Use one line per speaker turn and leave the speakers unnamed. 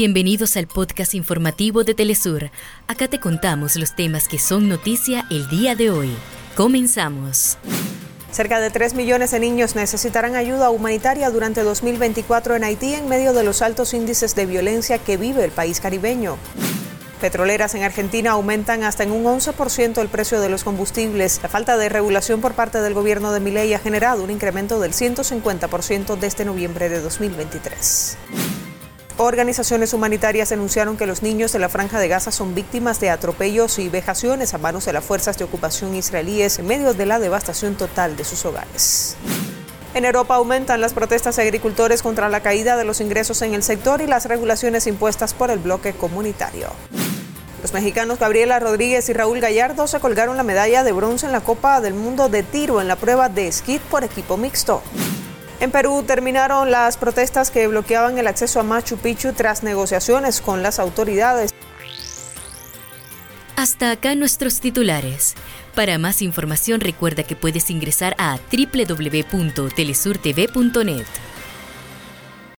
Bienvenidos al podcast informativo de Telesur. Acá te contamos los temas que son noticia el día de hoy. Comenzamos.
Cerca de 3 millones de niños necesitarán ayuda humanitaria durante 2024 en Haití en medio de los altos índices de violencia que vive el país caribeño. Petroleras en Argentina aumentan hasta en un 11% el precio de los combustibles. La falta de regulación por parte del gobierno de Milei ha generado un incremento del 150% desde noviembre de 2023. Organizaciones humanitarias denunciaron que los niños de la franja de Gaza son víctimas de atropellos y vejaciones a manos de las fuerzas de ocupación israelíes en medio de la devastación total de sus hogares. En Europa aumentan las protestas de agricultores contra la caída de los ingresos en el sector y las regulaciones impuestas por el bloque comunitario. Los mexicanos Gabriela Rodríguez y Raúl Gallardo se colgaron la medalla de bronce en la Copa del Mundo de Tiro en la prueba de esquí por equipo mixto. En Perú terminaron las protestas que bloqueaban el acceso a Machu Picchu tras negociaciones con las autoridades.
Hasta acá nuestros titulares. Para más información recuerda que puedes ingresar a www.telesurtv.net.